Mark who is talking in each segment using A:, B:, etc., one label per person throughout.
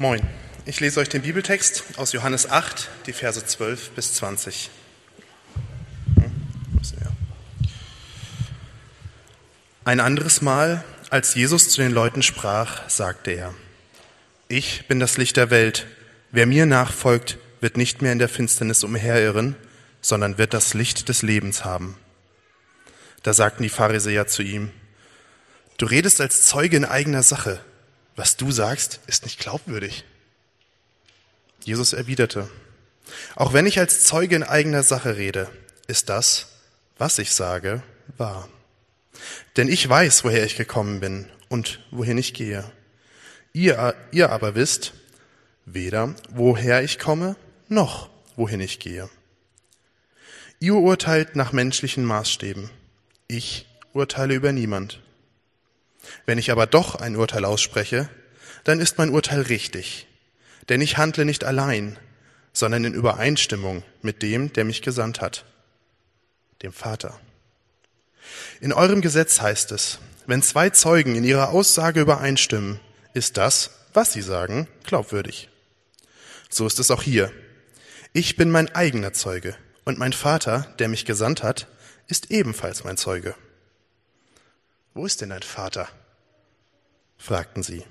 A: Moin. Ich lese euch den Bibeltext aus Johannes 8, die Verse 12 bis 20. Hm, Ein anderes Mal, als Jesus zu den Leuten sprach, sagte er, Ich bin das Licht der Welt. Wer mir nachfolgt, wird nicht mehr in der Finsternis umherirren, sondern wird das Licht des Lebens haben. Da sagten die Pharisäer zu ihm, Du redest als Zeuge in eigener Sache. Was du sagst, ist nicht glaubwürdig. Jesus erwiderte, Auch wenn ich als Zeuge in eigener Sache rede, ist das, was ich sage, wahr. Denn ich weiß, woher ich gekommen bin und wohin ich gehe. Ihr, ihr aber wisst weder, woher ich komme, noch wohin ich gehe. Ihr urteilt nach menschlichen Maßstäben. Ich urteile über niemand. Wenn ich aber doch ein Urteil ausspreche, dann ist mein Urteil richtig. Denn ich handle nicht allein, sondern in Übereinstimmung mit dem, der mich gesandt hat, dem Vater. In eurem Gesetz heißt es, wenn zwei Zeugen in ihrer Aussage übereinstimmen, ist das, was sie sagen, glaubwürdig. So ist es auch hier. Ich bin mein eigener Zeuge und mein Vater, der mich gesandt hat, ist ebenfalls mein Zeuge. Wo ist denn dein Vater? fragten sie.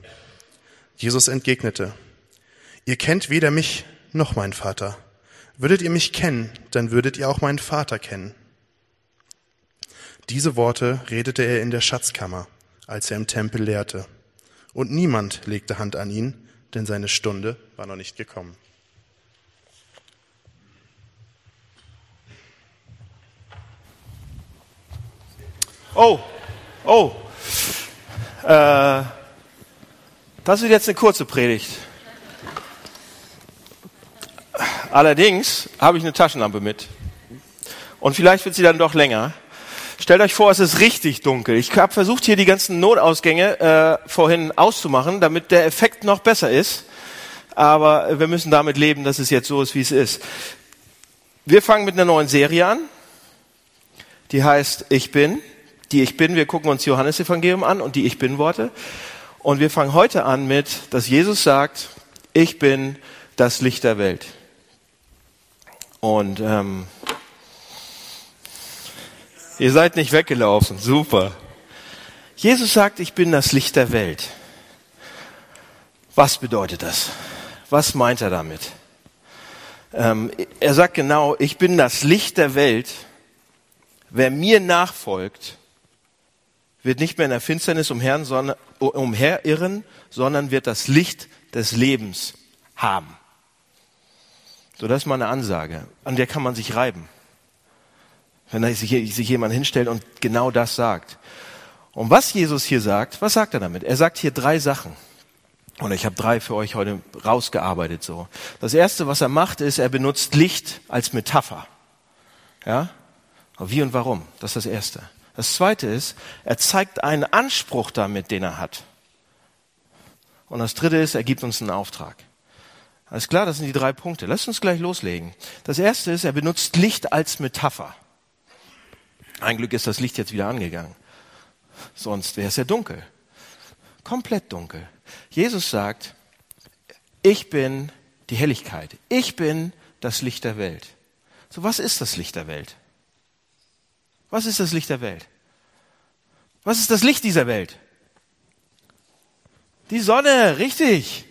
A: Jesus entgegnete, ihr kennt weder mich noch meinen Vater. Würdet ihr mich kennen, dann würdet ihr auch meinen Vater kennen. Diese Worte redete er in der Schatzkammer, als er im Tempel lehrte. Und niemand legte Hand an ihn, denn seine Stunde war noch nicht gekommen.
B: Oh, oh. Äh, das wird jetzt eine kurze Predigt. Allerdings habe ich eine Taschenlampe mit. Und vielleicht wird sie dann doch länger. Stellt euch vor, es ist richtig dunkel. Ich habe versucht, hier die ganzen Notausgänge äh, vorhin auszumachen, damit der Effekt noch besser ist. Aber wir müssen damit leben, dass es jetzt so ist, wie es ist. Wir fangen mit einer neuen Serie an. Die heißt Ich bin. Die Ich bin. Wir gucken uns Johannes Evangelium an und die Ich bin Worte. Und wir fangen heute an mit, dass Jesus sagt, ich bin das Licht der Welt. Und ähm, Ihr seid nicht weggelaufen. Super. Jesus sagt, ich bin das Licht der Welt. Was bedeutet das? Was meint er damit? Ähm, er sagt genau, ich bin das Licht der Welt. Wer mir nachfolgt, wird nicht mehr in der Finsternis umherirren, sondern wird das Licht des Lebens haben. So, das ist mal eine Ansage. An der kann man sich reiben wenn sich, sich jemand hinstellt und genau das sagt. Und was Jesus hier sagt, was sagt er damit? Er sagt hier drei Sachen. Und ich habe drei für euch heute rausgearbeitet so. Das erste, was er macht, ist, er benutzt Licht als Metapher. Ja? Wie und warum? Das ist das erste. Das zweite ist, er zeigt einen Anspruch damit, den er hat. Und das dritte ist, er gibt uns einen Auftrag. Alles klar, das sind die drei Punkte. Lasst uns gleich loslegen. Das erste ist, er benutzt Licht als Metapher. Ein Glück ist das Licht jetzt wieder angegangen. Sonst wäre es ja dunkel. Komplett dunkel. Jesus sagt, ich bin die Helligkeit. Ich bin das Licht der Welt. So, was ist das Licht der Welt? Was ist das Licht der Welt? Was ist das Licht dieser Welt? Die Sonne, richtig.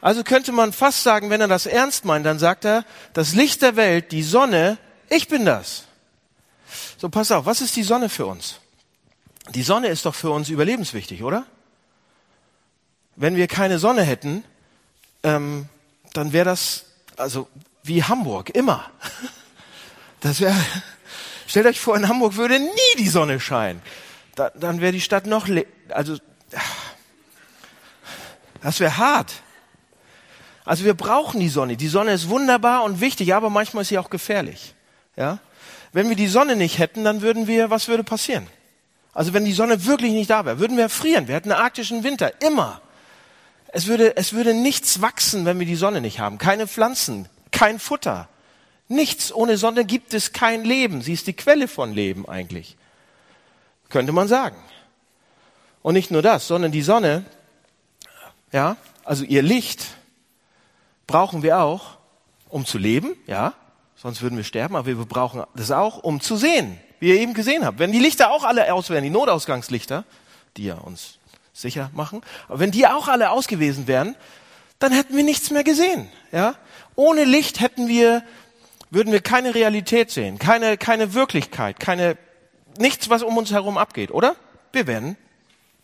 B: Also könnte man fast sagen, wenn er das ernst meint, dann sagt er, das Licht der Welt, die Sonne, ich bin das. So, pass auf, was ist die Sonne für uns? Die Sonne ist doch für uns überlebenswichtig, oder? Wenn wir keine Sonne hätten, ähm, dann wäre das also wie Hamburg immer. Das wäre. Stellt euch vor, in Hamburg würde nie die Sonne scheinen. Da, dann wäre die Stadt noch also das wäre hart. Also wir brauchen die Sonne. Die Sonne ist wunderbar und wichtig, aber manchmal ist sie auch gefährlich. Ja? Wenn wir die Sonne nicht hätten, dann würden wir, was würde passieren? Also wenn die Sonne wirklich nicht da wäre, würden wir frieren. Wir hätten einen arktischen Winter, immer. Es würde, es würde nichts wachsen, wenn wir die Sonne nicht haben. Keine Pflanzen, kein Futter. Nichts. Ohne Sonne gibt es kein Leben. Sie ist die Quelle von Leben eigentlich. Könnte man sagen. Und nicht nur das, sondern die Sonne, ja, Also ihr Licht brauchen wir auch, um zu leben, ja, sonst würden wir sterben, aber wir brauchen das auch, um zu sehen, wie ihr eben gesehen habt. Wenn die Lichter auch alle aus wären, die Notausgangslichter, die ja uns sicher machen, aber wenn die auch alle aus gewesen wären, dann hätten wir nichts mehr gesehen, ja. Ohne Licht hätten wir, würden wir keine Realität sehen, keine, keine Wirklichkeit, keine, nichts, was um uns herum abgeht, oder? Wir werden,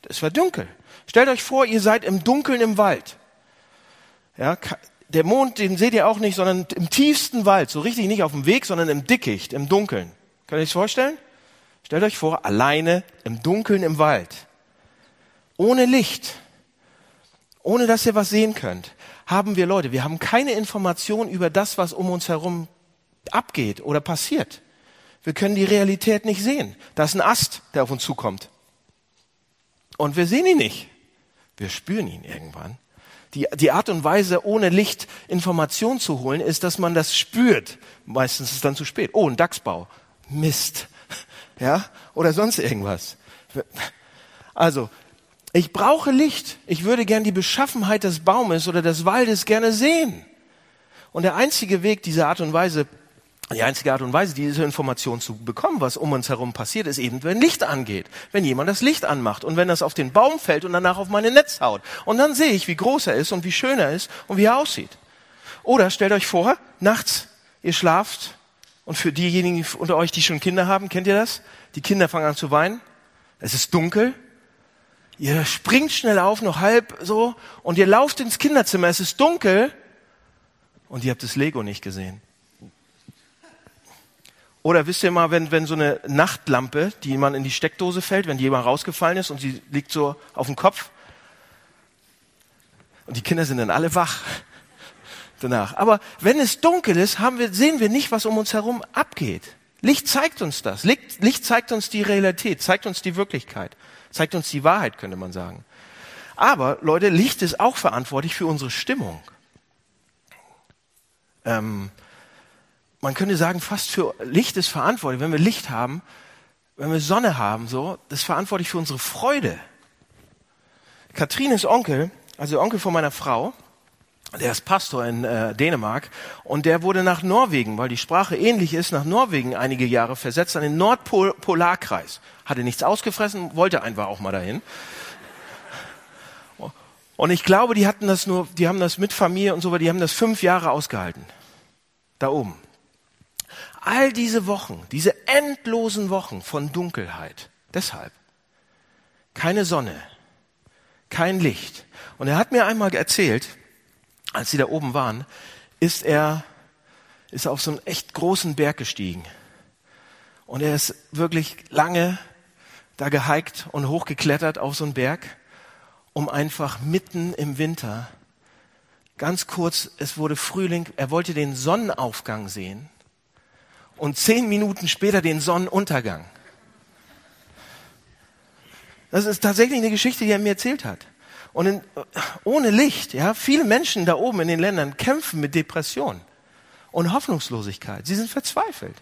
B: es war dunkel. Stellt euch vor, ihr seid im Dunkeln im Wald. Ja, der Mond, den seht ihr auch nicht, sondern im tiefsten Wald, so richtig nicht auf dem Weg, sondern im Dickicht, im Dunkeln. Könnt ihr euch vorstellen? Stellt euch vor, alleine im Dunkeln im Wald. Ohne Licht. Ohne dass ihr was sehen könnt. Haben wir Leute, wir haben keine Information über das, was um uns herum abgeht oder passiert. Wir können die Realität nicht sehen. Da ist ein Ast, der auf uns zukommt. Und wir sehen ihn nicht. Wir spüren ihn irgendwann. Die, die Art und Weise, ohne Licht Information zu holen, ist, dass man das spürt. Meistens ist es dann zu spät. Oh, ein Dachsbau. Mist. Ja? Oder sonst irgendwas. Also, ich brauche Licht. Ich würde gern die Beschaffenheit des Baumes oder des Waldes gerne sehen. Und der einzige Weg, diese Art und Weise die einzige Art und Weise, diese Information zu bekommen, was um uns herum passiert, ist eben, wenn Licht angeht. Wenn jemand das Licht anmacht und wenn das auf den Baum fällt und danach auf meine Netz haut. Und dann sehe ich, wie groß er ist und wie schön er ist und wie er aussieht. Oder stellt euch vor, nachts, ihr schlaft und für diejenigen unter euch, die schon Kinder haben, kennt ihr das? Die Kinder fangen an zu weinen. Es ist dunkel. Ihr springt schnell auf, noch halb so, und ihr lauft ins Kinderzimmer. Es ist dunkel und ihr habt das Lego nicht gesehen. Oder wisst ihr mal, wenn, wenn so eine Nachtlampe, die man in die Steckdose fällt, wenn mal rausgefallen ist und sie liegt so auf dem Kopf und die Kinder sind dann alle wach danach. Aber wenn es dunkel ist, haben wir, sehen wir nicht, was um uns herum abgeht. Licht zeigt uns das. Licht, Licht zeigt uns die Realität, zeigt uns die Wirklichkeit, zeigt uns die Wahrheit, könnte man sagen. Aber Leute, Licht ist auch verantwortlich für unsere Stimmung. Ähm, man könnte sagen, fast für Licht ist verantwortlich. Wenn wir Licht haben, wenn wir Sonne haben, so, das ist verantwortlich für unsere Freude. Katrin ist Onkel, also Onkel von meiner Frau. Der ist Pastor in äh, Dänemark und der wurde nach Norwegen, weil die Sprache ähnlich ist, nach Norwegen einige Jahre versetzt an den Nordpolarkreis. Hatte nichts ausgefressen, wollte einfach auch mal dahin. Und ich glaube, die hatten das nur, die haben das mit Familie und so, die haben das fünf Jahre ausgehalten. Da oben all diese Wochen, diese endlosen Wochen von Dunkelheit. Deshalb keine Sonne, kein Licht. Und er hat mir einmal erzählt, als sie da oben waren, ist er, ist auf so einen echt großen Berg gestiegen. Und er ist wirklich lange da gehiked und hochgeklettert auf so einen Berg, um einfach mitten im Winter, ganz kurz, es wurde Frühling, er wollte den Sonnenaufgang sehen und zehn Minuten später den Sonnenuntergang. Das ist tatsächlich eine Geschichte, die er mir erzählt hat. Und in, ohne Licht, ja, viele Menschen da oben in den Ländern kämpfen mit Depression und Hoffnungslosigkeit. Sie sind verzweifelt.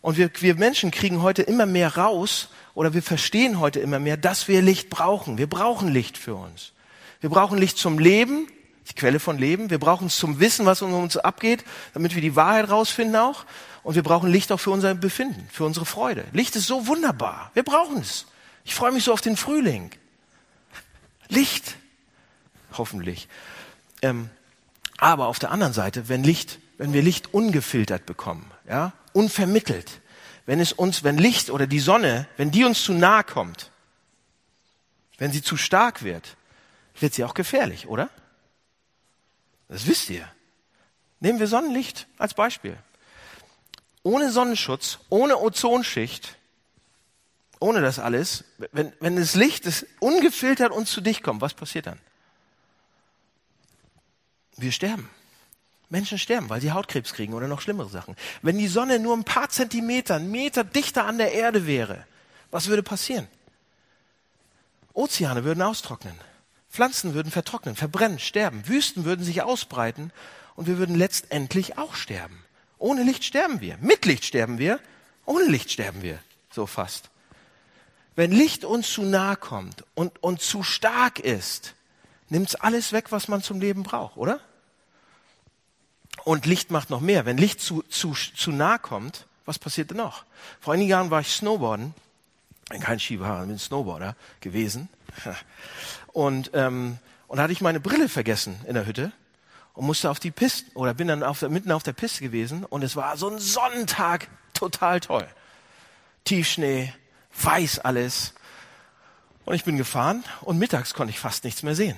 B: Und wir, wir Menschen kriegen heute immer mehr raus oder wir verstehen heute immer mehr, dass wir Licht brauchen. Wir brauchen Licht für uns. Wir brauchen Licht zum Leben, die Quelle von Leben. Wir brauchen es zum Wissen, was um uns abgeht, damit wir die Wahrheit rausfinden auch. Und wir brauchen Licht auch für unser Befinden, für unsere Freude. Licht ist so wunderbar. Wir brauchen es. Ich freue mich so auf den Frühling. Licht. Hoffentlich. Ähm, aber auf der anderen Seite, wenn Licht, wenn wir Licht ungefiltert bekommen, ja, unvermittelt, wenn es uns, wenn Licht oder die Sonne, wenn die uns zu nahe kommt, wenn sie zu stark wird, wird sie auch gefährlich, oder? Das wisst ihr. Nehmen wir Sonnenlicht als Beispiel. Ohne Sonnenschutz, ohne Ozonschicht, ohne das alles, wenn, wenn das Licht das ungefiltert uns zu dich kommt, was passiert dann? Wir sterben. Menschen sterben, weil sie Hautkrebs kriegen oder noch schlimmere Sachen. Wenn die Sonne nur ein paar Zentimeter, einen Meter dichter an der Erde wäre, was würde passieren? Ozeane würden austrocknen. Pflanzen würden vertrocknen, verbrennen, sterben. Wüsten würden sich ausbreiten und wir würden letztendlich auch sterben. Ohne Licht sterben wir. Mit Licht sterben wir. Ohne Licht sterben wir. So fast. Wenn Licht uns zu nahe kommt und, und zu stark ist, nimmt's alles weg, was man zum Leben braucht, oder? Und Licht macht noch mehr. Wenn Licht zu, zu, zu nah kommt, was passiert denn noch? Vor einigen Jahren war ich Snowboarden. Kein Skifahrer, bin Snowboarder gewesen. Und, ähm, und hatte ich meine Brille vergessen in der Hütte und musste auf die Piste oder bin dann auf der, mitten auf der Piste gewesen und es war so ein Sonnentag, total toll. Tiefschnee, weiß alles. Und ich bin gefahren und mittags konnte ich fast nichts mehr sehen,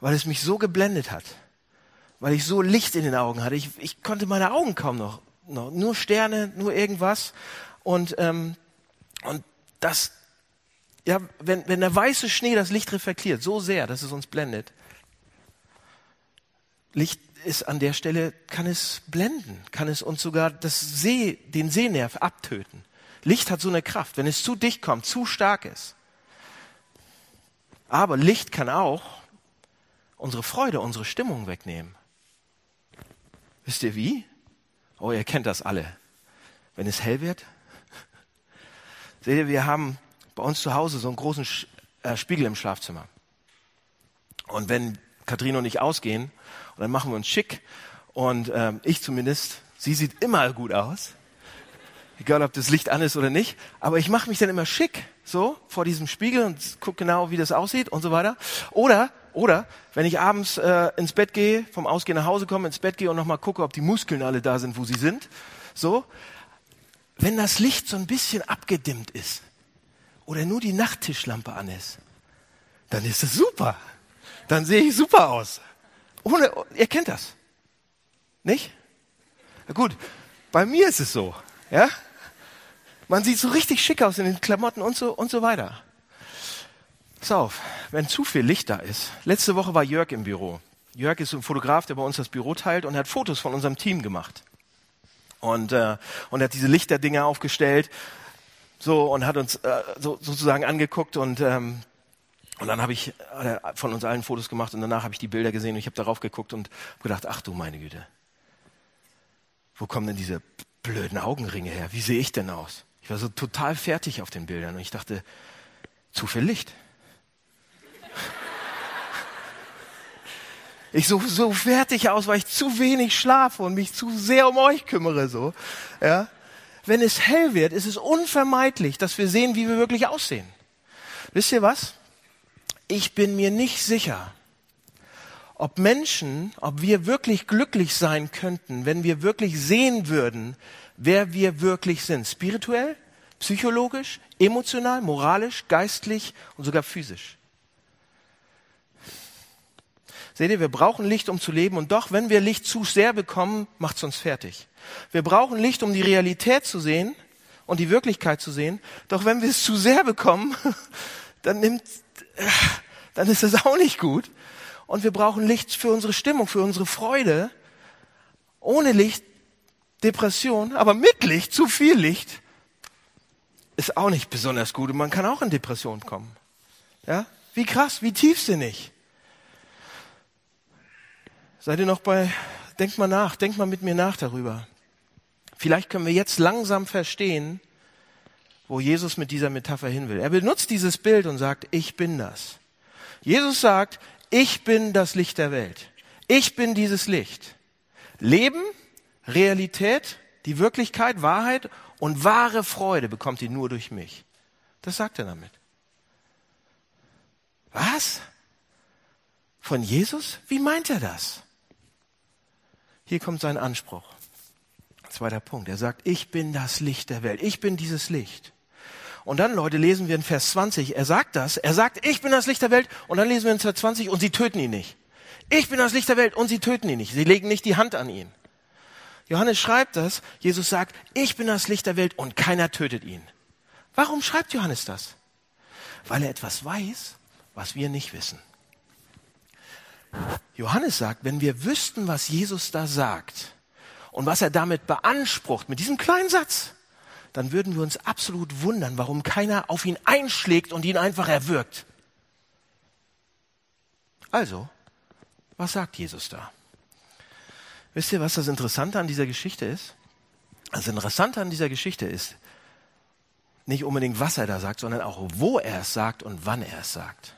B: weil es mich so geblendet hat, weil ich so Licht in den Augen hatte. Ich, ich konnte meine Augen kaum noch, noch nur Sterne, nur irgendwas. Und, ähm, und das, ja, wenn, wenn der weiße Schnee das Licht reflektiert, so sehr, dass es uns blendet, Licht ist an der Stelle, kann es blenden, kann es uns sogar das Seh, den Sehnerv abtöten. Licht hat so eine Kraft, wenn es zu dicht kommt, zu stark ist. Aber Licht kann auch unsere Freude, unsere Stimmung wegnehmen. Wisst ihr wie? Oh, ihr kennt das alle. Wenn es hell wird. Seht ihr, wir haben bei uns zu Hause so einen großen äh, Spiegel im Schlafzimmer. Und wenn Kathrin und ich ausgehen, dann machen wir uns schick, und ähm, ich zumindest, sie sieht immer gut aus, egal ob das Licht an ist oder nicht, aber ich mache mich dann immer schick, so vor diesem Spiegel und gucke genau, wie das aussieht und so weiter. Oder oder wenn ich abends äh, ins Bett gehe, vom Ausgehen nach Hause komme, ins Bett gehe und nochmal gucke, ob die Muskeln alle da sind, wo sie sind. So, wenn das Licht so ein bisschen abgedimmt ist oder nur die Nachttischlampe an ist, dann ist das super. Dann sehe ich super aus. Ohne, ihr kennt das. Nicht? Na gut, bei mir ist es so. Ja? Man sieht so richtig schick aus in den Klamotten und so, und so weiter. Pass auf, wenn zu viel Licht da ist. Letzte Woche war Jörg im Büro. Jörg ist ein Fotograf, der bei uns das Büro teilt und hat Fotos von unserem Team gemacht. Und, äh, und hat diese Lichterdinger aufgestellt so und hat uns äh, so, sozusagen angeguckt und ähm, und dann habe ich äh, von uns allen Fotos gemacht und danach habe ich die Bilder gesehen und ich habe darauf geguckt und gedacht, ach du meine Güte, wo kommen denn diese blöden Augenringe her? Wie sehe ich denn aus? Ich war so total fertig auf den Bildern und ich dachte, zu viel Licht. Ich so, so fertig aus, weil ich zu wenig schlafe und mich zu sehr um euch kümmere, so. Ja. Wenn es hell wird, ist es unvermeidlich, dass wir sehen, wie wir wirklich aussehen. Wisst ihr was? Ich bin mir nicht sicher, ob Menschen, ob wir wirklich glücklich sein könnten, wenn wir wirklich sehen würden, wer wir wirklich sind. Spirituell, psychologisch, emotional, moralisch, geistlich und sogar physisch. Seht ihr, wir brauchen Licht, um zu leben. Und doch, wenn wir Licht zu sehr bekommen, macht es uns fertig. Wir brauchen Licht, um die Realität zu sehen und die Wirklichkeit zu sehen. Doch wenn wir es zu sehr bekommen, dann nimmt, dann ist es auch nicht gut. Und wir brauchen Licht für unsere Stimmung, für unsere Freude. Ohne Licht Depression, aber mit Licht, zu viel Licht, ist auch nicht besonders gut. Und man kann auch in Depression kommen. Ja? Wie krass, wie tiefsinnig. Seid ihr noch bei, denkt mal nach, denkt mal mit mir nach darüber. Vielleicht können wir jetzt langsam verstehen, wo Jesus mit dieser Metapher hin will. Er benutzt dieses Bild und sagt, ich bin das. Jesus sagt, ich bin das Licht der Welt. Ich bin dieses Licht. Leben, Realität, die Wirklichkeit, Wahrheit und wahre Freude bekommt ihr nur durch mich. Das sagt er damit. Was? Von Jesus? Wie meint er das? Hier kommt sein Anspruch. Zweiter Punkt. Er sagt, ich bin das Licht der Welt. Ich bin dieses Licht. Und dann, Leute, lesen wir in Vers 20. Er sagt das. Er sagt, ich bin das Licht der Welt. Und dann lesen wir in Vers 20 und sie töten ihn nicht. Ich bin das Licht der Welt und sie töten ihn nicht. Sie legen nicht die Hand an ihn. Johannes schreibt das. Jesus sagt, ich bin das Licht der Welt und keiner tötet ihn. Warum schreibt Johannes das? Weil er etwas weiß, was wir nicht wissen. Johannes sagt, wenn wir wüssten, was Jesus da sagt und was er damit beansprucht, mit diesem kleinen Satz, dann würden wir uns absolut wundern, warum keiner auf ihn einschlägt und ihn einfach erwürgt. Also, was sagt Jesus da? Wisst ihr, was das Interessante an dieser Geschichte ist? Das Interessante an dieser Geschichte ist nicht unbedingt, was er da sagt, sondern auch, wo er es sagt und wann er es sagt.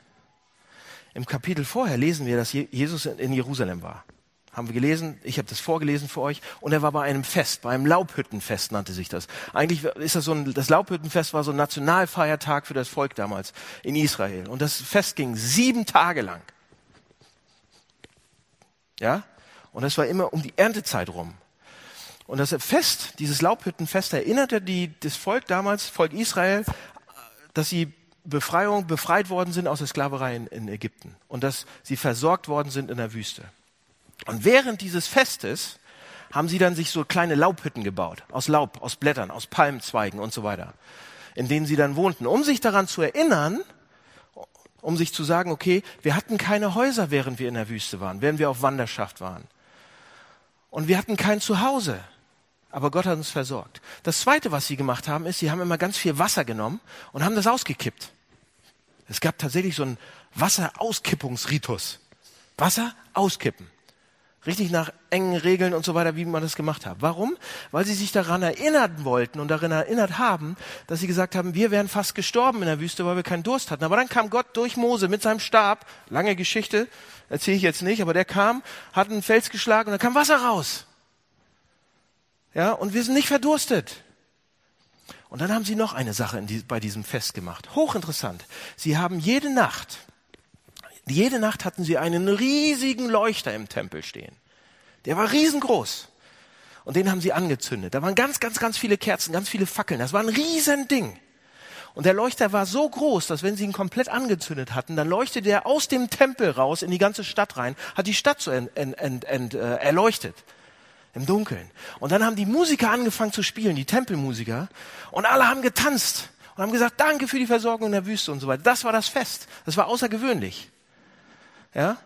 B: Im Kapitel vorher lesen wir, dass Jesus in Jerusalem war. Haben wir gelesen, ich habe das vorgelesen für euch. Und er war bei einem Fest, bei einem Laubhüttenfest nannte sich das. Eigentlich ist das so ein, das Laubhüttenfest war so ein Nationalfeiertag für das Volk damals in Israel. Und das Fest ging sieben Tage lang. Ja? Und das war immer um die Erntezeit rum. Und das Fest, dieses Laubhüttenfest erinnerte die, das Volk damals, Volk Israel, dass sie Befreiung, befreit worden sind aus der Sklaverei in, Ägypten und dass sie versorgt worden sind in der Wüste. Und während dieses Festes haben sie dann sich so kleine Laubhütten gebaut, aus Laub, aus Blättern, aus Palmzweigen und so weiter, in denen sie dann wohnten, um sich daran zu erinnern, um sich zu sagen, okay, wir hatten keine Häuser, während wir in der Wüste waren, während wir auf Wanderschaft waren. Und wir hatten kein Zuhause. Aber Gott hat uns versorgt. Das zweite, was sie gemacht haben, ist, sie haben immer ganz viel Wasser genommen und haben das ausgekippt. Es gab tatsächlich so einen Wasserauskippungsritus. Wasser auskippen. Richtig nach engen Regeln und so weiter, wie man das gemacht hat. Warum? Weil sie sich daran erinnern wollten und darin erinnert haben, dass sie gesagt haben, wir wären fast gestorben in der Wüste, weil wir keinen Durst hatten. Aber dann kam Gott durch Mose mit seinem Stab, lange Geschichte, erzähle ich jetzt nicht, aber der kam, hat einen Fels geschlagen und da kam Wasser raus. Ja, und wir sind nicht verdurstet. Und dann haben sie noch eine Sache die, bei diesem Fest gemacht. Hochinteressant. Sie haben jede Nacht jede Nacht hatten sie einen riesigen Leuchter im Tempel stehen. Der war riesengroß. Und den haben sie angezündet. Da waren ganz, ganz, ganz viele Kerzen, ganz viele Fackeln. Das war ein Riesending. Und der Leuchter war so groß, dass wenn sie ihn komplett angezündet hatten, dann leuchtete er aus dem Tempel raus in die ganze Stadt rein, hat die Stadt so ent, ent, ent, äh, erleuchtet. Im Dunkeln. Und dann haben die Musiker angefangen zu spielen, die Tempelmusiker. Und alle haben getanzt und haben gesagt, danke für die Versorgung in der Wüste und so weiter. Das war das Fest. Das war außergewöhnlich. Ja?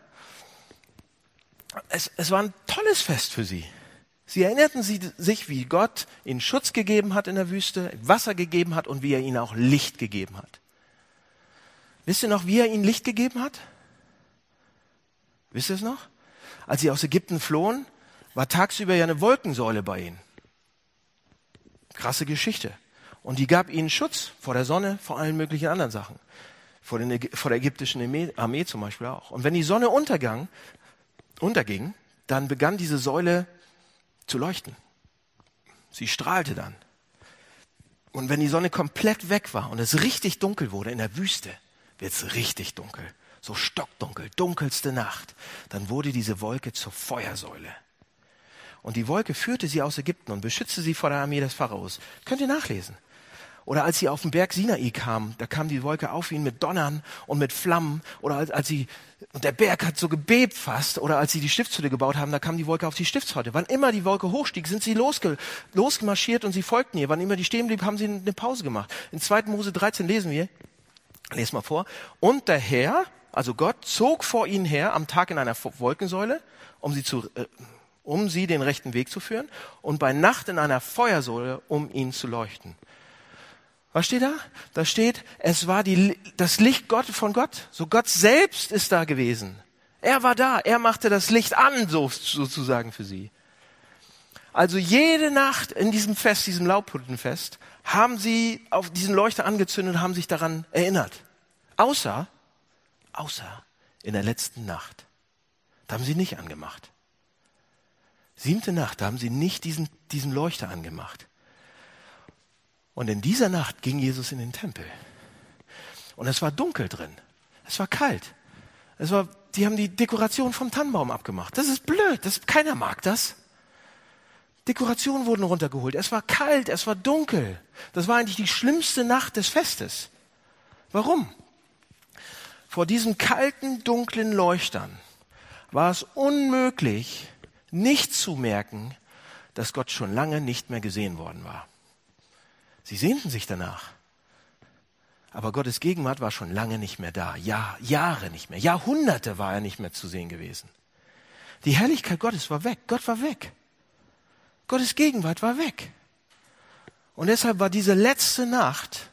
B: Es, es war ein tolles Fest für sie. Sie erinnerten sich, wie Gott ihnen Schutz gegeben hat in der Wüste, Wasser gegeben hat und wie er ihnen auch Licht gegeben hat. Wisst ihr noch, wie er ihnen Licht gegeben hat? Wisst ihr es noch? Als sie aus Ägypten flohen, war tagsüber ja eine Wolkensäule bei ihnen. Krasse Geschichte. Und die gab ihnen Schutz vor der Sonne, vor allen möglichen anderen Sachen vor, den, vor der ägyptischen Armee zum Beispiel auch. Und wenn die Sonne untergang, unterging, dann begann diese Säule zu leuchten. Sie strahlte dann. Und wenn die Sonne komplett weg war und es richtig dunkel wurde in der Wüste, wird es richtig dunkel, so stockdunkel, dunkelste Nacht, dann wurde diese Wolke zur Feuersäule. Und die Wolke führte sie aus Ägypten und beschützte sie vor der Armee des Pharaos. Könnt ihr nachlesen. Oder als sie auf den Berg Sinai kamen, da kam die Wolke auf ihn mit Donnern und mit Flammen. Oder als, als sie, und der Berg hat so gebebt fast. Oder als sie die Stiftshütte gebaut haben, da kam die Wolke auf die Stiftshütte. Wann immer die Wolke hochstieg, sind sie losge, losgemarschiert und sie folgten ihr. Wann immer die stehen blieb, haben sie eine Pause gemacht. In 2. Mose 13 lesen wir, les mal vor. Und der Herr, also Gott, zog vor ihnen her am Tag in einer Wolkensäule, um sie zu, äh, um sie den rechten Weg zu führen und bei Nacht in einer Feuersäule, um ihn zu leuchten. Was steht da? Da steht, es war die, das Licht Gott von Gott. So Gott selbst ist da gewesen. Er war da. Er machte das Licht an, so, sozusagen für sie. Also jede Nacht in diesem Fest, diesem Laubhuttenfest, haben sie auf diesen Leuchter angezündet und haben sich daran erinnert. Außer, außer in der letzten Nacht. Da haben sie nicht angemacht. Siebte Nacht, da haben sie nicht diesen, diesen Leuchter angemacht. Und in dieser Nacht ging Jesus in den Tempel. Und es war dunkel drin. Es war kalt. Es war, die haben die Dekoration vom Tannenbaum abgemacht. Das ist blöd. Das, keiner mag das. Dekorationen wurden runtergeholt. Es war kalt. Es war dunkel. Das war eigentlich die schlimmste Nacht des Festes. Warum? Vor diesen kalten, dunklen Leuchtern war es unmöglich, nicht zu merken, dass Gott schon lange nicht mehr gesehen worden war. Sie sehnten sich danach. Aber Gottes Gegenwart war schon lange nicht mehr da. Ja, Jahre nicht mehr. Jahrhunderte war er nicht mehr zu sehen gewesen. Die Herrlichkeit Gottes war weg. Gott war weg. Gottes Gegenwart war weg. Und deshalb war diese letzte Nacht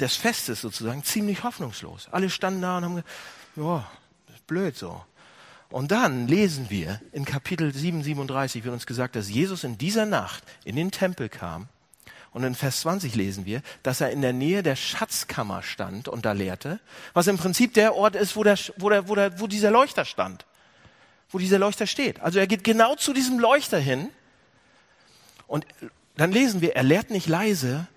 B: des Festes sozusagen ziemlich hoffnungslos. Alle standen da und haben gesagt, ja, blöd so. Und dann lesen wir in Kapitel 7, 37 wird uns gesagt, dass Jesus in dieser Nacht in den Tempel kam Und in Vers 20 lesen wir, dass er in der Nähe der Schatzkammer stand und da lehrte, was im Prinzip der Ort ist, wo, der, wo, der, wo, der, wo dieser Leuchter stand, wo dieser Leuchter steht. Also er geht genau zu diesem Leuchter hin und dann lesen wir, er lehrt nicht leise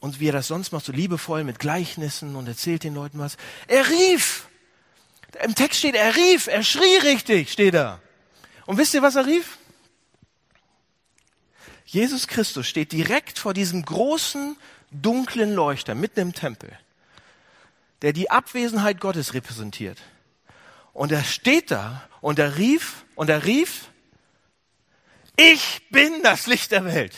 B: und wie er das sonst macht, so liebevoll mit Gleichnissen und erzählt den Leuten was. Er rief. Im Text steht, er rief, er schrie richtig, steht da. Und wisst ihr, was er rief? Jesus Christus steht direkt vor diesem großen, dunklen Leuchter mitten im Tempel, der die Abwesenheit Gottes repräsentiert. Und er steht da und er rief und er rief, ich bin das Licht der Welt.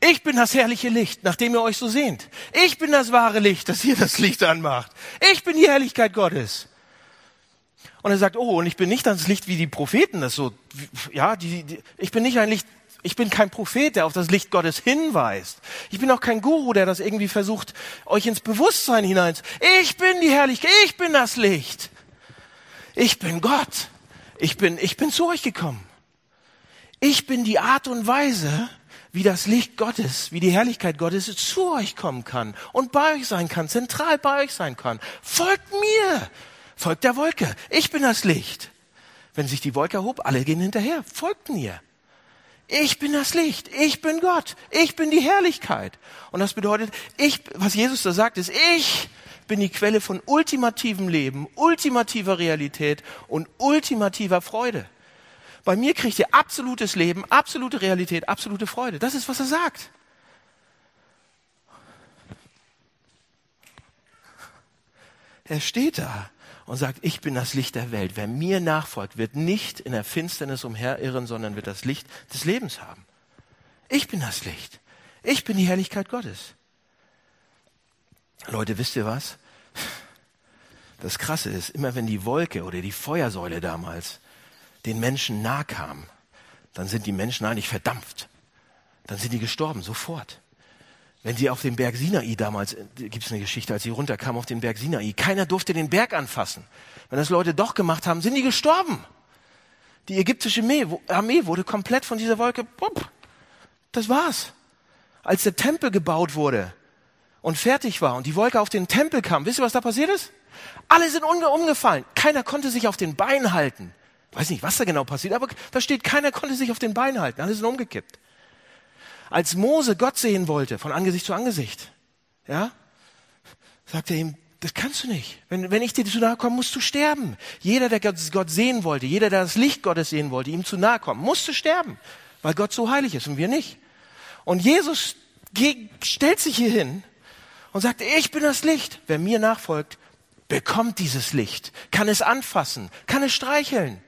B: Ich bin das herrliche Licht, nachdem ihr euch so sehnt. Ich bin das wahre Licht, das hier das Licht anmacht. Ich bin die Herrlichkeit Gottes. Und er sagt, oh, und ich bin nicht das Licht wie die Propheten, das so, ja, die, die, ich bin nicht ein Licht, ich bin kein Prophet, der auf das Licht Gottes hinweist. Ich bin auch kein Guru, der das irgendwie versucht, euch ins Bewusstsein hinein. Ich bin die Herrlichkeit, ich bin das Licht. Ich bin Gott. Ich bin, ich bin zu euch gekommen. Ich bin die Art und Weise, wie das Licht Gottes, wie die Herrlichkeit Gottes zu euch kommen kann und bei euch sein kann, zentral bei euch sein kann. Folgt mir, folgt der Wolke. Ich bin das Licht. Wenn sich die Wolke erhob, alle gehen hinterher. Folgt mir. Ich bin das Licht. Ich bin Gott. Ich bin die Herrlichkeit. Und das bedeutet, ich, was Jesus da sagt, ist, ich bin die Quelle von ultimativem Leben, ultimativer Realität und ultimativer Freude. Bei mir kriegt ihr absolutes Leben, absolute Realität, absolute Freude. Das ist, was er sagt. Er steht da und sagt, ich bin das Licht der Welt. Wer mir nachfolgt, wird nicht in der Finsternis umherirren, sondern wird das Licht des Lebens haben. Ich bin das Licht. Ich bin die Herrlichkeit Gottes. Leute, wisst ihr was? Das Krasse ist, immer wenn die Wolke oder die Feuersäule damals den Menschen nahe kam, dann sind die Menschen eigentlich verdampft. Dann sind die gestorben, sofort. Wenn sie auf dem Berg Sinai damals, äh, gibt es eine Geschichte, als sie runterkamen auf den Berg Sinai, keiner durfte den Berg anfassen. Wenn das Leute doch gemacht haben, sind die gestorben. Die ägyptische Armee wurde komplett von dieser Wolke, das war's. Als der Tempel gebaut wurde und fertig war und die Wolke auf den Tempel kam, wisst ihr, was da passiert ist? Alle sind umgefallen. Keiner konnte sich auf den Beinen halten weiß nicht, was da genau passiert, aber da steht, keiner konnte sich auf den Beinen halten, alle sind umgekippt. Als Mose Gott sehen wollte, von Angesicht zu Angesicht, ja, sagt er ihm, das kannst du nicht. Wenn, wenn ich dir zu nahe komme, musst du sterben. Jeder, der Gott sehen wollte, jeder, der das Licht Gottes sehen wollte, ihm zu nahe kommen, musste sterben, weil Gott so heilig ist und wir nicht. Und Jesus stellt sich hier hin und sagt, ich bin das Licht. Wer mir nachfolgt, bekommt dieses Licht, kann es anfassen, kann es streicheln.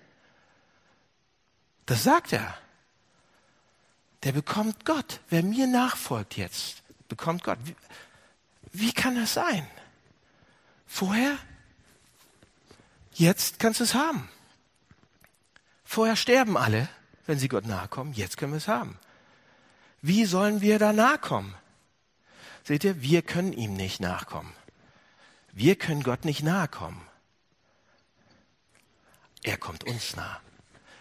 B: Das sagt er. Der bekommt Gott. Wer mir nachfolgt jetzt, bekommt Gott. Wie, wie kann das sein? Vorher? Jetzt kannst du es haben. Vorher sterben alle, wenn sie Gott nahe kommen. Jetzt können wir es haben. Wie sollen wir da nahe kommen? Seht ihr, wir können ihm nicht nachkommen. Wir können Gott nicht nahe kommen. Er kommt uns nah.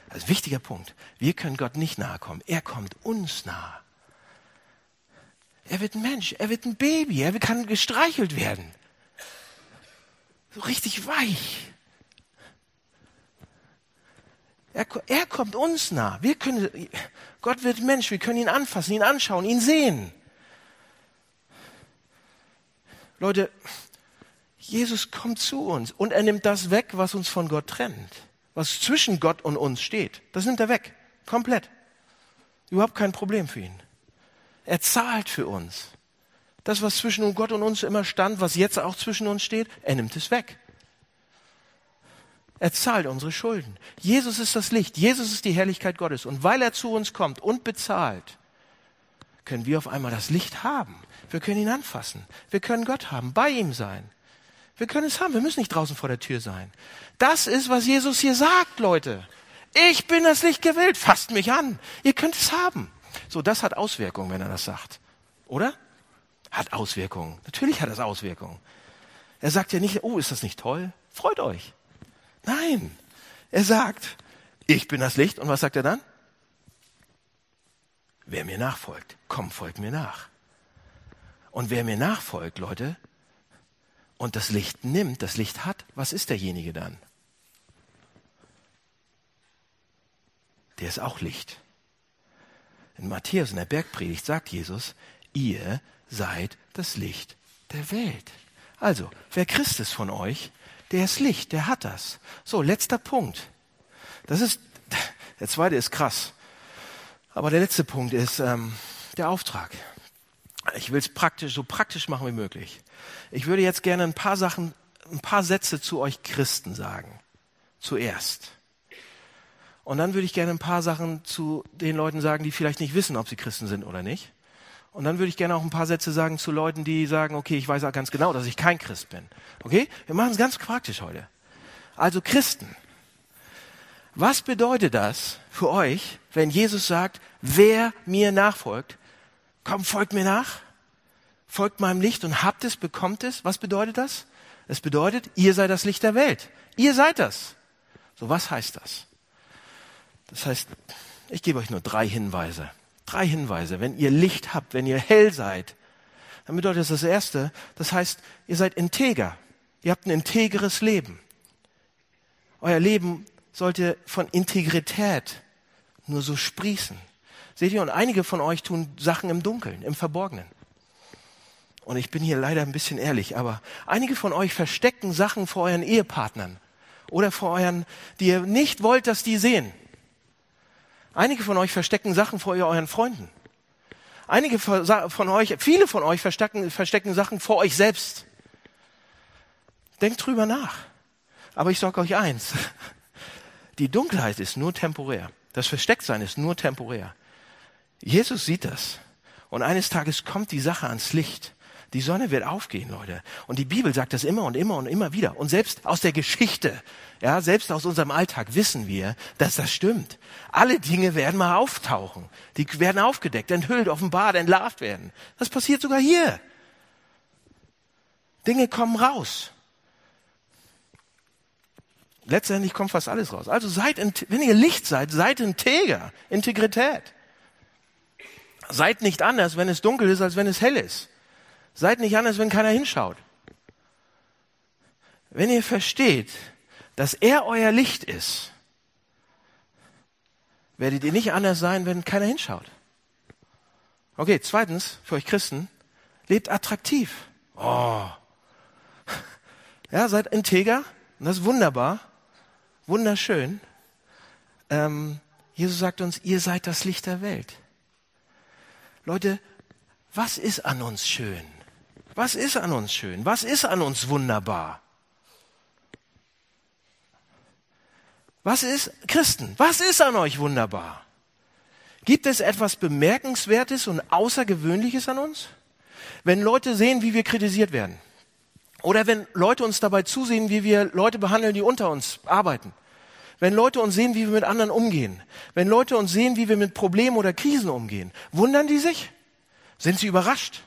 B: Das ist ein wichtiger Punkt. Wir können Gott nicht nahe kommen. Er kommt uns nahe. Er wird ein Mensch, er wird ein Baby, er kann gestreichelt werden. So richtig weich. Er, er kommt uns nah. Wir können, Gott wird Mensch, wir können ihn anfassen, ihn anschauen, ihn sehen. Leute, Jesus kommt zu uns und er nimmt das weg, was uns von Gott trennt was zwischen Gott und uns steht, das nimmt er weg. Komplett. Überhaupt kein Problem für ihn. Er zahlt für uns. Das, was zwischen Gott und uns immer stand, was jetzt auch zwischen uns steht, er nimmt es weg. Er zahlt unsere Schulden. Jesus ist das Licht. Jesus ist die Herrlichkeit Gottes. Und weil er zu uns kommt und bezahlt, können wir auf einmal das Licht haben. Wir können ihn anfassen. Wir können Gott haben, bei ihm sein. Wir können es haben. Wir müssen nicht draußen vor der Tür sein. Das ist, was Jesus hier sagt, Leute. Ich bin das Licht gewählt. Fasst mich an. Ihr könnt es haben. So, das hat Auswirkungen, wenn er das sagt. Oder? Hat Auswirkungen. Natürlich hat das Auswirkungen. Er sagt ja nicht, oh, ist das nicht toll? Freut euch. Nein. Er sagt, ich bin das Licht. Und was sagt er dann? wer mir nachfolgt. Komm, folgt mir nach. Und wer mir nachfolgt, Leute, und das Licht nimmt, das Licht hat, was ist derjenige dann? Der ist auch Licht. In Matthäus in der Bergpredigt sagt Jesus, ihr seid das Licht der Welt. Also, wer Christ ist von euch, der ist Licht, der hat das. So, letzter Punkt. Das ist, der zweite ist krass. Aber der letzte Punkt ist ähm, der Auftrag. Ich will es praktisch, so praktisch machen wie möglich. Ich würde jetzt gerne ein paar Sachen, ein paar Sätze zu euch Christen sagen. Zuerst. Und dann würde ich gerne ein paar Sachen zu den Leuten sagen, die vielleicht nicht wissen, ob sie Christen sind oder nicht. Und dann würde ich gerne auch ein paar Sätze sagen zu Leuten, die sagen, okay, ich weiß auch ganz genau, dass ich kein Christ bin. Okay? Wir machen es ganz praktisch heute. Also Christen. Was bedeutet das für euch, wenn Jesus sagt, wer mir nachfolgt, komm, folgt mir nach, folgt meinem Licht und habt es, bekommt es? Was bedeutet das? Es bedeutet, ihr seid das Licht der Welt. Ihr seid das. So, was heißt das? Das heißt, ich gebe euch nur drei Hinweise. Drei Hinweise. Wenn ihr Licht habt, wenn ihr hell seid, dann bedeutet das das Erste, das heißt, ihr seid integer. Ihr habt ein integres Leben. Euer Leben sollte von Integrität nur so sprießen. Seht ihr, und einige von euch tun Sachen im Dunkeln, im Verborgenen. Und ich bin hier leider ein bisschen ehrlich, aber einige von euch verstecken Sachen vor euren Ehepartnern oder vor euren, die ihr nicht wollt, dass die sehen. Einige von euch verstecken Sachen vor euren Freunden. Einige von euch, viele von euch verstecken, verstecken Sachen vor euch selbst. Denkt drüber nach. Aber ich sage euch eins. Die Dunkelheit ist nur temporär. Das Verstecktsein ist nur temporär. Jesus sieht das. Und eines Tages kommt die Sache ans Licht. Die Sonne wird aufgehen, Leute. Und die Bibel sagt das immer und immer und immer wieder. Und selbst aus der Geschichte, ja, selbst aus unserem Alltag wissen wir, dass das stimmt. Alle Dinge werden mal auftauchen. Die werden aufgedeckt, enthüllt, offenbart, entlarvt werden. Das passiert sogar hier. Dinge kommen raus. Letztendlich kommt fast alles raus. Also seid, wenn ihr Licht seid, seid integer, Integrität. Seid nicht anders, wenn es dunkel ist, als wenn es hell ist. Seid nicht anders, wenn keiner hinschaut. Wenn ihr versteht, dass er euer Licht ist, werdet ihr nicht anders sein, wenn keiner hinschaut. Okay, zweitens, für euch Christen, lebt attraktiv. Oh. Ja, seid integer. Und das ist wunderbar. Wunderschön. Ähm, Jesus sagt uns, ihr seid das Licht der Welt. Leute, was ist an uns schön? Was ist an uns schön? Was ist an uns wunderbar? Was ist, Christen, was ist an euch wunderbar? Gibt es etwas Bemerkenswertes und Außergewöhnliches an uns? Wenn Leute sehen, wie wir kritisiert werden. Oder wenn Leute uns dabei zusehen, wie wir Leute behandeln, die unter uns arbeiten. Wenn Leute uns sehen, wie wir mit anderen umgehen. Wenn Leute uns sehen, wie wir mit Problemen oder Krisen umgehen. Wundern die sich? Sind sie überrascht?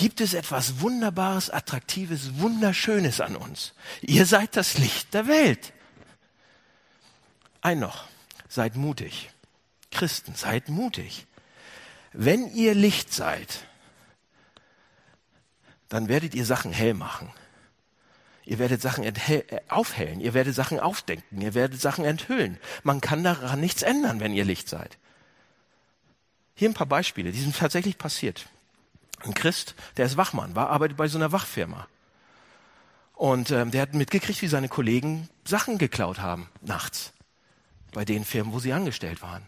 B: gibt es etwas Wunderbares, Attraktives, Wunderschönes an uns. Ihr seid das Licht der Welt. Ein noch, seid mutig. Christen, seid mutig. Wenn ihr Licht seid, dann werdet ihr Sachen hell machen. Ihr werdet Sachen aufhellen, ihr werdet Sachen aufdenken, ihr werdet Sachen enthüllen. Man kann daran nichts ändern, wenn ihr Licht seid. Hier ein paar Beispiele, die sind tatsächlich passiert ein Christ, der ist Wachmann, war arbeitet bei so einer Wachfirma. Und ähm, der hat mitgekriegt, wie seine Kollegen Sachen geklaut haben, nachts, bei den Firmen, wo sie angestellt waren.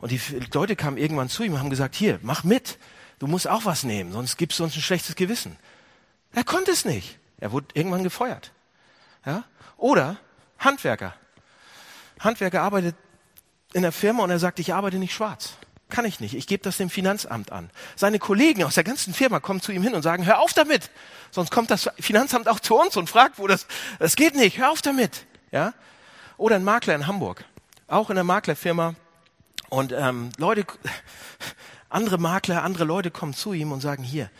B: Und die Leute kamen irgendwann zu ihm und haben gesagt, hier, mach mit, du musst auch was nehmen, sonst gibst du uns ein schlechtes Gewissen. Er konnte es nicht. Er wurde irgendwann gefeuert. Ja? Oder Handwerker. Handwerker arbeitet in der Firma und er sagt, ich arbeite nicht schwarz kann ich nicht. Ich gebe das dem Finanzamt an. Seine Kollegen aus der ganzen Firma kommen zu ihm hin und sagen, hör auf damit. Sonst kommt das Finanzamt auch zu uns und fragt, wo das, das geht nicht. Hör auf damit. Ja? Oder ein Makler in Hamburg. Auch in der Maklerfirma. Und ähm, Leute, andere Makler, andere Leute kommen zu ihm und sagen, hier,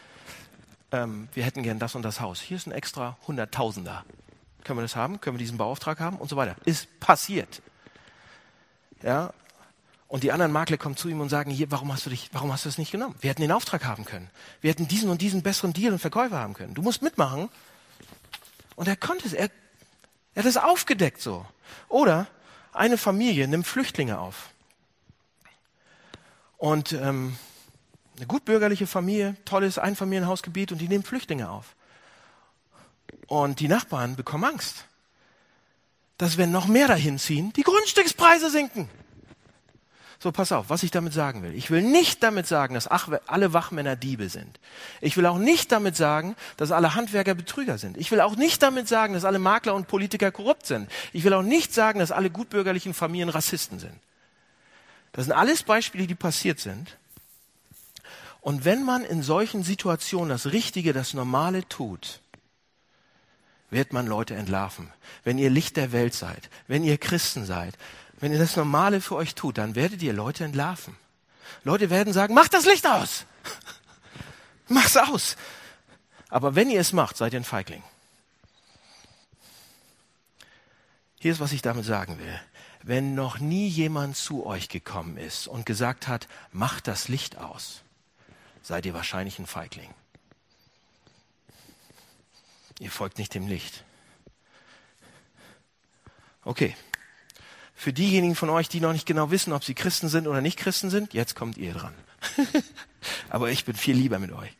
B: ähm, wir hätten gern das und das Haus. Hier ist ein extra Hunderttausender. Können wir das haben? Können wir diesen Bauauftrag haben? Und so weiter. Ist passiert. Ja, Und die anderen Makler kommen zu ihm und sagen, hier, warum hast du dich, warum hast du das nicht genommen? Wir hätten den Auftrag haben können. Wir hätten diesen und diesen besseren Deal und Verkäufer haben können. Du musst mitmachen. Und er konnte es. Er, er hat es aufgedeckt so. Oder eine Familie nimmt Flüchtlinge auf. Und ähm, eine gutbürgerliche Familie, tolles Einfamilienhausgebiet und die nehmen Flüchtlinge auf. Und die Nachbarn bekommen Angst, dass wenn noch mehr dahin ziehen, die Grundstückspreise sinken. So, pass auf, was ich damit sagen will. Ich will nicht damit sagen, dass alle Wachmänner Diebe sind. Ich will auch nicht damit sagen, dass alle Handwerker Betrüger sind. Ich will auch nicht damit sagen, dass alle Makler und Politiker korrupt sind. Ich will auch nicht sagen, dass alle gutbürgerlichen Familien Rassisten sind. Das sind alles Beispiele, die passiert sind. Und wenn man in solchen Situationen das Richtige, das Normale tut, wird man Leute entlarven. Wenn ihr Licht der Welt seid, wenn ihr Christen seid, wenn ihr das Normale für euch tut, dann werdet ihr Leute entlarven. Leute werden sagen, mach das Licht aus. Mach's aus. Aber wenn ihr es macht, seid ihr ein Feigling. Hier ist, was ich damit sagen will. Wenn noch nie jemand zu euch gekommen ist und gesagt hat, macht das Licht aus, seid ihr wahrscheinlich ein Feigling. Ihr folgt nicht dem Licht. Okay, für diejenigen von euch, die noch nicht genau wissen, ob sie Christen sind oder nicht Christen sind, jetzt kommt ihr dran. Aber ich bin viel lieber mit euch.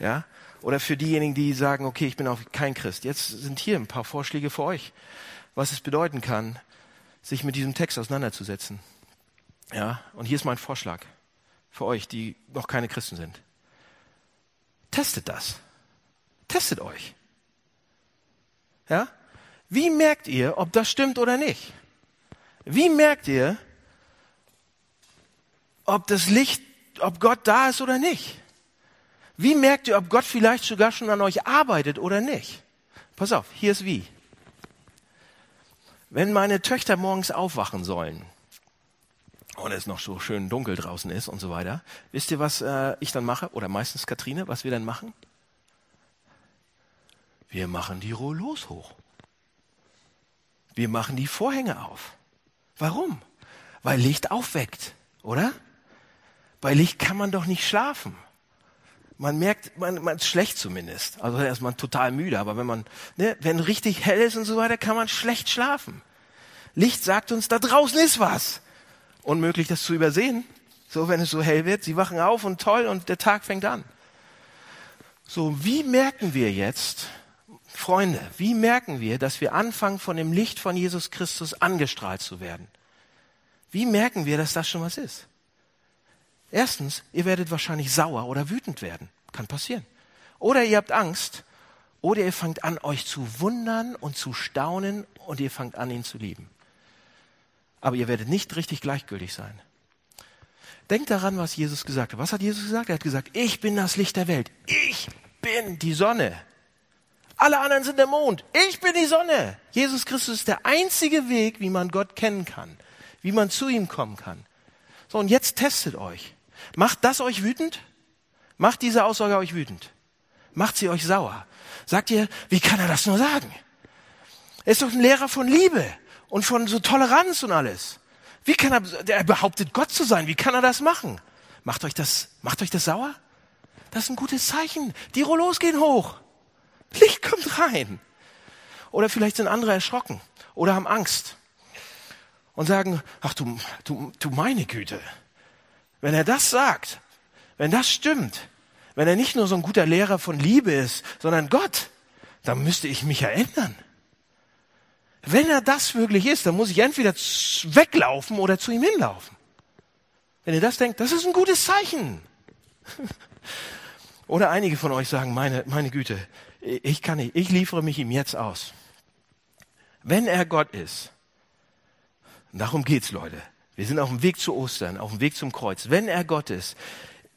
B: Ja? Oder für diejenigen, die sagen, okay, ich bin auch kein Christ. Jetzt sind hier ein paar Vorschläge für euch, was es bedeuten kann, sich mit diesem Text auseinanderzusetzen. Ja? Und hier ist mein Vorschlag für euch, die noch keine Christen sind. Testet das. Testet euch. Ja? Wie merkt ihr, ob das stimmt oder nicht? Wie merkt ihr, ob das Licht, ob Gott da ist oder nicht? Wie merkt ihr, ob Gott vielleicht sogar schon an euch arbeitet oder nicht? Pass auf, hier ist wie. Wenn meine Töchter morgens aufwachen sollen und es noch so schön dunkel draußen ist und so weiter, wisst ihr, was äh, ich dann mache? Oder meistens Katrine, was wir dann machen? Wir machen die Rollos hoch. Wir machen die Vorhänge auf. Warum? Weil Licht aufweckt, oder? Bei Licht kann man doch nicht schlafen. Man merkt, man, man ist schlecht zumindest. Also ist man total müde, aber wenn man, ne, wenn richtig hell ist und so weiter, kann man schlecht schlafen. Licht sagt uns, da draußen ist was. Unmöglich, das zu übersehen. So, wenn es so hell wird, sie wachen auf und toll und der Tag fängt an. So, wie merken wir jetzt, Freunde, wie merken wir, dass wir anfangen, von dem Licht von Jesus Christus angestrahlt zu werden? Wie merken wir, dass das schon was ist? Erstens, ihr werdet wahrscheinlich sauer oder wütend werden. Kann passieren. Oder ihr habt Angst. Oder ihr fangt an, euch zu wundern und zu staunen und ihr fangt an, ihn zu lieben. Aber ihr werdet nicht richtig gleichgültig sein. Denkt daran, was Jesus gesagt hat. Was hat Jesus gesagt? Er hat gesagt, ich bin das Licht der Welt. Ich bin die Sonne. Alle anderen sind der Mond. Ich bin die Sonne. Jesus Christus ist der einzige Weg, wie man Gott kennen kann, wie man zu ihm kommen kann. So, und jetzt testet euch. Macht das euch wütend? Macht diese Aussage euch wütend? Macht sie euch sauer? Sagt ihr, wie kann er das nur sagen? Er ist doch ein Lehrer von Liebe und von so Toleranz und alles. Wie kann er, er behauptet Gott zu sein, wie kann er das machen? Macht euch das, macht euch das sauer? Das ist ein gutes Zeichen. Die Rollos gehen hoch. Licht kommt rein. Oder vielleicht sind andere erschrocken oder haben Angst und sagen, ach du, du, du meine Güte, wenn er das sagt, wenn das stimmt, wenn er nicht nur so ein guter Lehrer von Liebe ist, sondern Gott, dann müsste ich mich ja ändern. Wenn er das wirklich ist, dann muss ich entweder weglaufen oder zu ihm hinlaufen. Wenn ihr das denkt, das ist ein gutes Zeichen. Oder einige von euch sagen, meine, meine Güte, ich kann nicht, ich liefere mich ihm jetzt aus. Wenn er Gott ist, darum geht's, Leute. Wir sind auf dem Weg zu Ostern, auf dem Weg zum Kreuz. Wenn er Gott ist,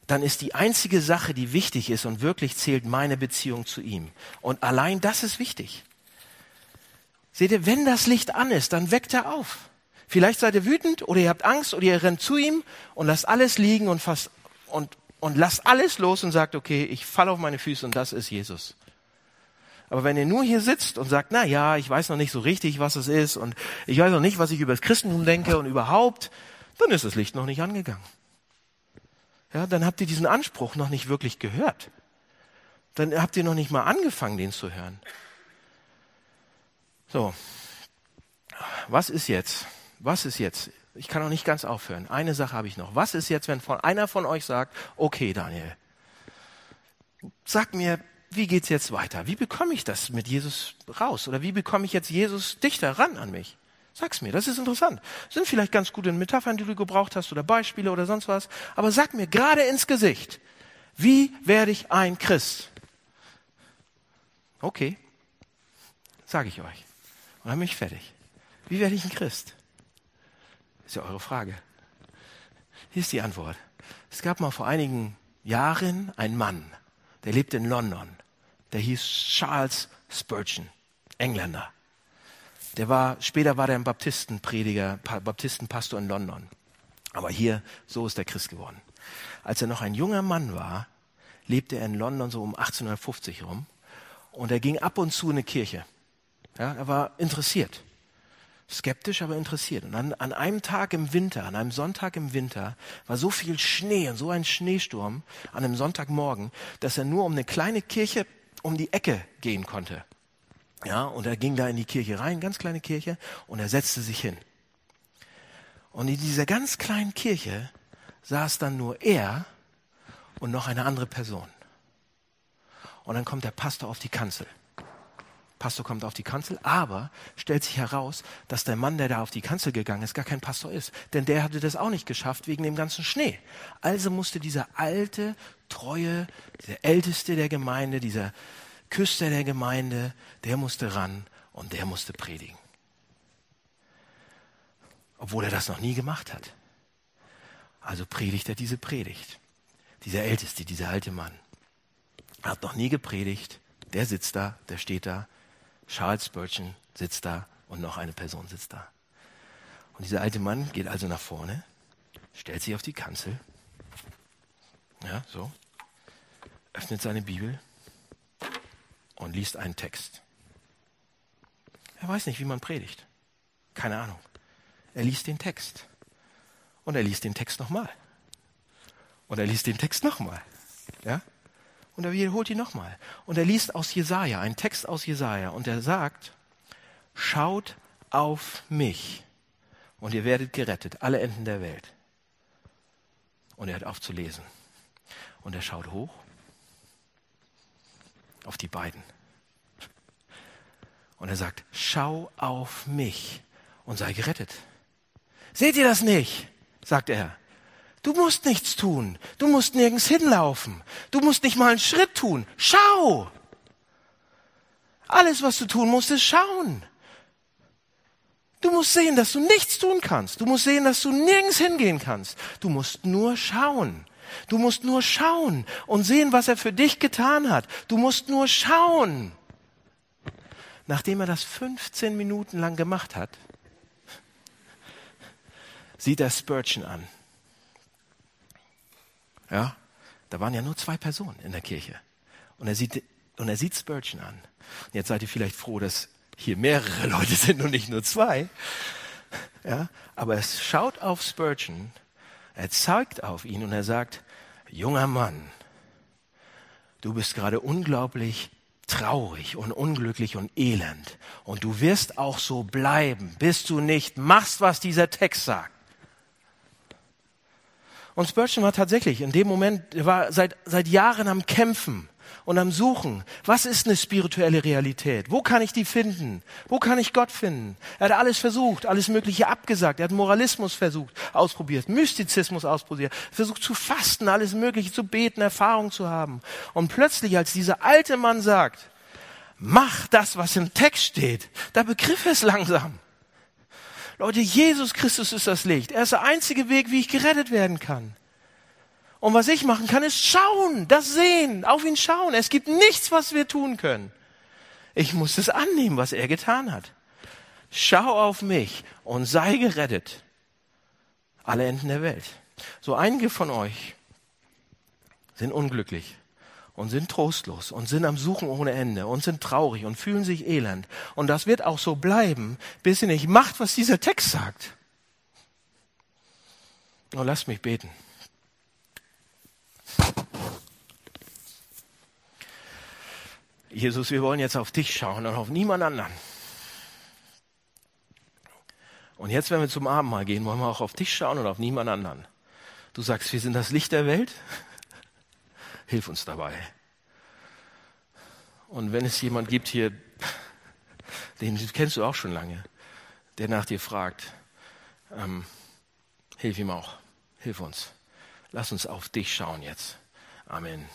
B: dann ist die einzige Sache, die wichtig ist und wirklich zählt, meine Beziehung zu ihm. Und allein das ist wichtig. Seht ihr, wenn das Licht an ist, dann weckt er auf. Vielleicht seid ihr wütend oder ihr habt Angst oder ihr rennt zu ihm und lasst alles liegen und fast, und, und lasst alles los und sagt, okay, ich falle auf meine Füße und das ist Jesus. Aber wenn ihr nur hier sitzt und sagt, na ja, ich weiß noch nicht so richtig, was es ist und ich weiß noch nicht, was ich über das Christentum denke und überhaupt, dann ist das Licht noch nicht angegangen. Ja, dann habt ihr diesen Anspruch noch nicht wirklich gehört. Dann habt ihr noch nicht mal angefangen, den zu hören. So. Was ist jetzt? Was ist jetzt? Ich kann noch nicht ganz aufhören. Eine Sache habe ich noch. Was ist jetzt, wenn von einer von euch sagt, okay, Daniel, sag mir, wie geht's jetzt weiter? Wie bekomme ich das mit Jesus raus? Oder wie bekomme ich jetzt Jesus dichter ran an mich? Sag's mir, das ist interessant. Sind vielleicht ganz gute Metaphern, die du gebraucht hast oder Beispiele oder sonst was. Aber sag mir gerade ins Gesicht, wie werde ich ein Christ? Okay, sage ich euch. Und dann bin ich fertig. Wie werde ich ein Christ? Ist ja eure Frage. Hier ist die Antwort. Es gab mal vor einigen Jahren einen Mann, der lebte in London. Der hieß Charles Spurgeon, Engländer. Der war, später war der ein Baptistenprediger, Baptistenpastor in London. Aber hier, so ist er Christ geworden. Als er noch ein junger Mann war, lebte er in London so um 1850 rum. Und er ging ab und zu in eine Kirche. Ja, er war interessiert. Skeptisch, aber interessiert. Und an, an einem Tag im Winter, an einem Sonntag im Winter, war so viel Schnee und so ein Schneesturm an einem Sonntagmorgen, dass er nur um eine kleine Kirche um die Ecke gehen konnte. Ja, und er ging da in die Kirche rein, ganz kleine Kirche, und er setzte sich hin. Und in dieser ganz kleinen Kirche saß dann nur er und noch eine andere Person. Und dann kommt der Pastor auf die Kanzel. Pastor kommt auf die Kanzel, aber stellt sich heraus, dass der Mann, der da auf die Kanzel gegangen ist, gar kein Pastor ist. Denn der hatte das auch nicht geschafft wegen dem ganzen Schnee. Also musste dieser alte, treue, der Älteste der Gemeinde, dieser Küster der Gemeinde, der musste ran und der musste predigen. Obwohl er das noch nie gemacht hat. Also predigt er diese Predigt. Dieser Älteste, dieser alte Mann. Er hat noch nie gepredigt. Der sitzt da, der steht da. Charles Spurgeon sitzt da und noch eine Person sitzt da. Und dieser alte Mann geht also nach vorne, stellt sich auf die Kanzel. Ja, so. Öffnet seine Bibel und liest einen Text. Er weiß nicht, wie man predigt. Keine Ahnung. Er liest den Text. Und er liest den Text nochmal. Und er liest den Text nochmal. Ja? Und er wiederholt ihn nochmal. Und er liest aus Jesaja, einen Text aus Jesaja. Und er sagt, schaut auf mich und ihr werdet gerettet, alle Enden der Welt. Und er hört auf zu lesen. Und er schaut hoch auf die beiden. Und er sagt, schau auf mich und sei gerettet. Seht ihr das nicht? sagt er. Du musst nichts tun. Du musst nirgends hinlaufen. Du musst nicht mal einen Schritt tun. Schau! Alles, was du tun musst, ist schauen. Du musst sehen, dass du nichts tun kannst. Du musst sehen, dass du nirgends hingehen kannst. Du musst nur schauen. Du musst nur schauen und sehen, was er für dich getan hat. Du musst nur schauen. Nachdem er das 15 Minuten lang gemacht hat, sieht er Spurgeon an. Ja, da waren ja nur zwei Personen in der Kirche. Und er sieht, und er sieht Spurgeon an. Und jetzt seid ihr vielleicht froh, dass hier mehrere Leute sind und nicht nur zwei. Ja, aber es schaut auf Spurgeon er zeigt auf ihn und er sagt, junger Mann, du bist gerade unglaublich traurig und unglücklich und elend. Und du wirst auch so bleiben, bis du nicht machst, was dieser Text sagt. Und Spurgeon war tatsächlich in dem Moment, er war seit, seit Jahren am Kämpfen und am Suchen. Was ist eine spirituelle Realität? Wo kann ich die finden? Wo kann ich Gott finden? Er hat alles versucht, alles Mögliche abgesagt. Er hat Moralismus versucht, ausprobiert, Mystizismus ausprobiert, versucht zu fasten, alles Mögliche zu beten, Erfahrung zu haben. Und plötzlich, als dieser alte Mann sagt, mach das, was im Text steht, da begriff es langsam. Leute, Jesus Christus ist das Licht. Er ist der einzige Weg, wie ich gerettet werden kann. Und was ich machen kann, ist schauen, das sehen, auf ihn schauen. Es gibt nichts, was wir tun können. Ich muss es annehmen, was er getan hat. Schau auf mich und sei gerettet. Alle Enden der Welt. So einige von euch sind unglücklich und sind trostlos und sind am Suchen ohne Ende und sind traurig und fühlen sich elend. Und das wird auch so bleiben, bis ihr nicht macht, was dieser Text sagt. Und lass mich beten. Jesus, wir wollen jetzt auf dich schauen und auf niemand anderen. Und jetzt, wenn wir zum Abendmahl gehen, wollen wir auch auf dich schauen und auf niemand anderen. Du sagst, wir sind das Licht der Welt. Hilf uns dabei. Und wenn es jemand gibt hier, den kennst du auch schon lange, der nach dir fragt, ähm, hilf ihm auch. Hilf uns. Lass uns auf dich schauen jetzt. Amen.